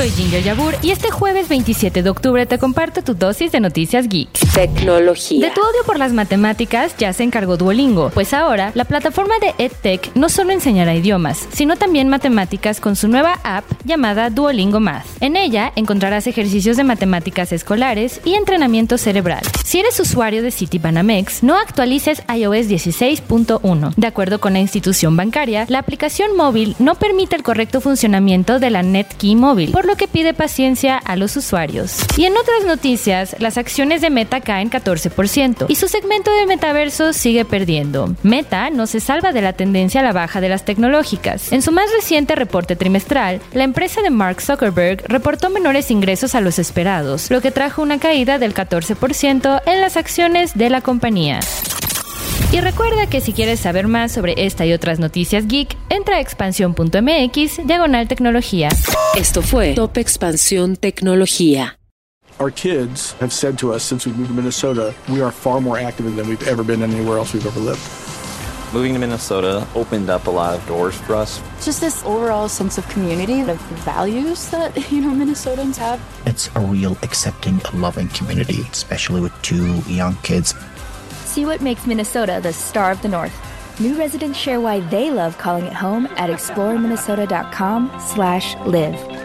Soy Ginger Yabur y este jueves 27 de octubre te comparto tu dosis de noticias geek. Tecnología. De tu odio por las matemáticas ya se encargó Duolingo, pues ahora la plataforma de EdTech no solo enseñará idiomas, sino también matemáticas con su nueva app llamada Duolingo Math. En ella encontrarás ejercicios de matemáticas escolares y entrenamiento cerebral. Si eres usuario de Citibanamex, no actualices iOS 16.1. De acuerdo con la institución bancaria, la aplicación móvil no permite el correcto funcionamiento de la NetKey móvil, por lo que pide paciencia a los usuarios. Y en otras noticias, las acciones de Meta caen 14% y su segmento de metaverso sigue perdiendo. Meta no se salva de la tendencia a la baja de las tecnológicas. En su más reciente reporte trimestral, la empresa de Mark Zuckerberg reportó menores ingresos a los esperados, lo que trajo una caída del 14% en las acciones de la compañía. Y recuerda que si quieres saber más sobre esta y otras noticias geek, entra a expansión.mx diagonal tecnología. Esto fue Top Expansión Tecnología. Our kids have said to us since we moved to Minnesota, we are far more active than we've ever been anywhere else we've ever lived. Moving to Minnesota opened up a lot of doors for us. Just this overall sense of community, the values that, you know, Minnesotans have. It's a real accepting, loving community, especially with two young kids. See what makes Minnesota the star of the North. New residents share why they love calling it home at exploreminnesota.com slash live.